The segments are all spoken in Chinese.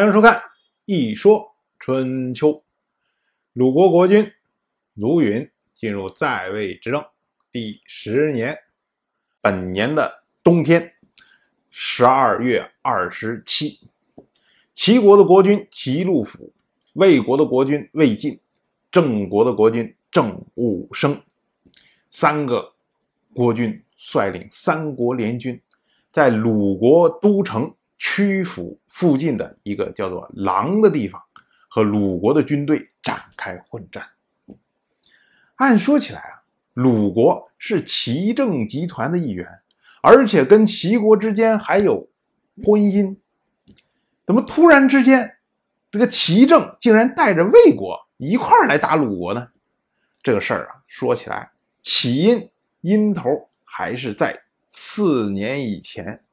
欢迎收看《一说春秋》。鲁国国君鲁允进入在位执政第十年，本年的冬天，十二月二十七，齐国的国君齐禄府、魏国的国君魏晋、郑国的国君郑武生三个国君率领三国联军，在鲁国都城。曲阜附近的一个叫做狼的地方，和鲁国的军队展开混战。按说起来啊，鲁国是齐政集团的一员，而且跟齐国之间还有婚姻，怎么突然之间，这个齐政竟然带着魏国一块儿来打鲁国呢？这个事儿啊，说起来起因因头还是在四年以前。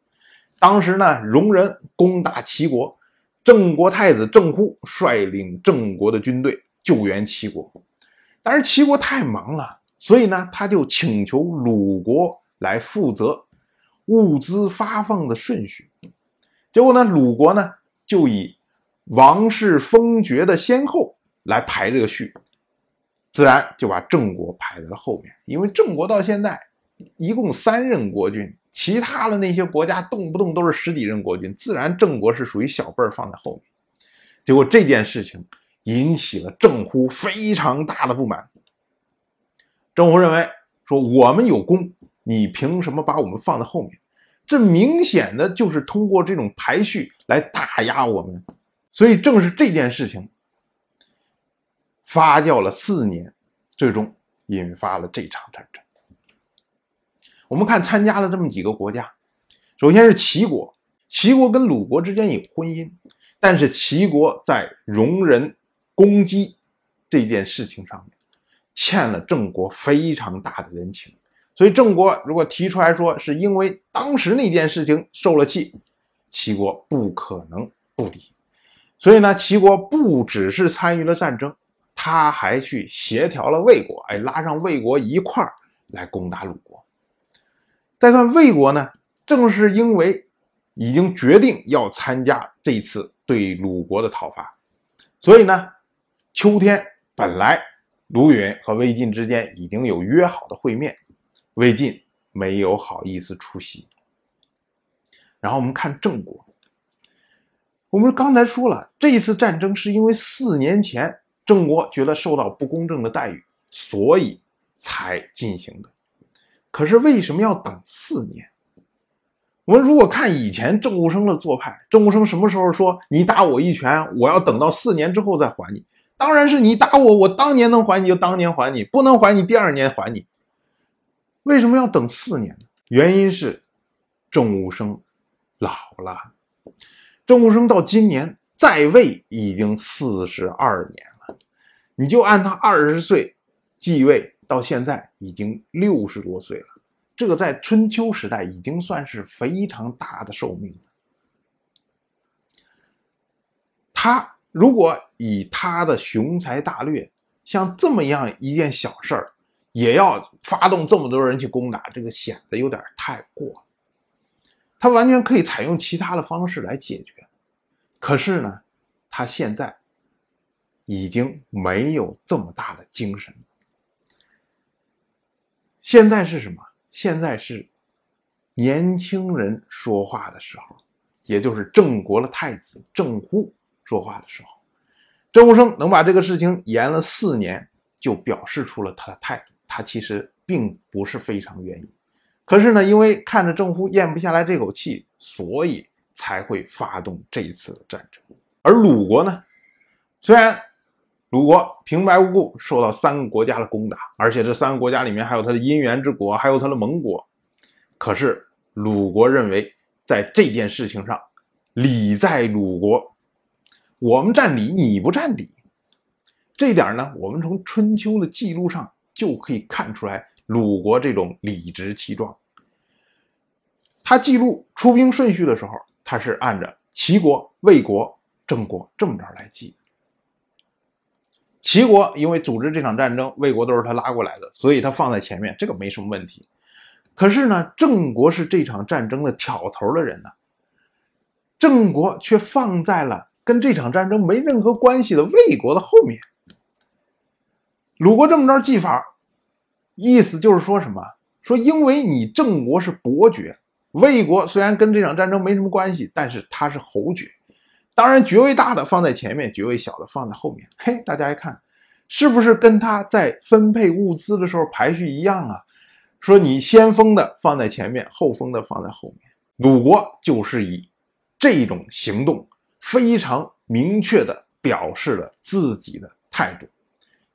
当时呢，戎人攻打齐国，郑国太子郑忽率领郑国的军队救援齐国，但是齐国太忙了，所以呢，他就请求鲁国来负责物资发放的顺序。结果呢，鲁国呢就以王室封爵的先后来排这个序，自然就把郑国排在了后面，因为郑国到现在一共三任国君。其他的那些国家动不动都是十几任国君，自然郑国是属于小辈儿放在后面。结果这件事情引起了郑忽非常大的不满。郑忽认为说我们有功，你凭什么把我们放在后面？这明显的就是通过这种排序来打压我们。所以正是这件事情发酵了四年，最终引发了这场战争。我们看参加了这么几个国家，首先是齐国，齐国跟鲁国之间有婚姻，但是齐国在容人攻击这件事情上面欠了郑国非常大的人情，所以郑国如果提出来说是因为当时那件事情受了气，齐国不可能不理，所以呢，齐国不只是参与了战争，他还去协调了魏国，哎，拉上魏国一块儿来攻打鲁国。再看魏国呢，正是因为已经决定要参加这次对鲁国的讨伐，所以呢，秋天本来鲁允和魏晋之间已经有约好的会面，魏晋没有好意思出席。然后我们看郑国，我们刚才说了，这一次战争是因为四年前郑国觉得受到不公正的待遇，所以才进行的。可是为什么要等四年？我们如果看以前郑武生的做派，郑武生什么时候说你打我一拳，我要等到四年之后再还你？当然是你打我，我当年能还你就当年还你，不能还你第二年还你。为什么要等四年呢？原因是郑武生老了，郑武生到今年在位已经四十二年了，你就按他二十岁继位。到现在已经六十多岁了，这个在春秋时代已经算是非常大的寿命了。他如果以他的雄才大略，像这么样一件小事儿，也要发动这么多人去攻打，这个显得有点太过了。他完全可以采用其他的方式来解决，可是呢，他现在已经没有这么大的精神了。现在是什么？现在是年轻人说话的时候，也就是郑国的太子郑忽说话的时候。郑武生能把这个事情延了四年，就表示出了他的态度。他其实并不是非常愿意，可是呢，因为看着郑忽咽不下来这口气，所以才会发动这一次的战争。而鲁国呢，虽然。鲁国平白无故受到三个国家的攻打，而且这三个国家里面还有他的姻缘之国，还有他的盟国。可是鲁国认为，在这件事情上，礼在鲁国，我们占理，你不占理。这点呢，我们从春秋的记录上就可以看出来，鲁国这种理直气壮。他记录出兵顺序的时候，他是按着齐国、魏国、郑国这么着来记。齐国因为组织这场战争，魏国都是他拉过来的，所以他放在前面，这个没什么问题。可是呢，郑国是这场战争的挑头的人呢，郑国却放在了跟这场战争没任何关系的魏国的后面。鲁国这么着记法，意思就是说什么？说因为你郑国是伯爵，魏国虽然跟这场战争没什么关系，但是他是侯爵。当然，爵位大的放在前面，爵位小的放在后面。嘿，大家一看，是不是跟他在分配物资的时候排序一样啊？说你先封的放在前面，后封的放在后面。鲁国就是以这种行动非常明确的表示了自己的态度，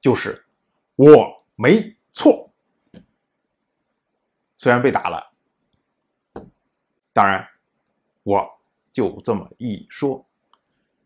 就是我没错。虽然被打了，当然我就这么一说。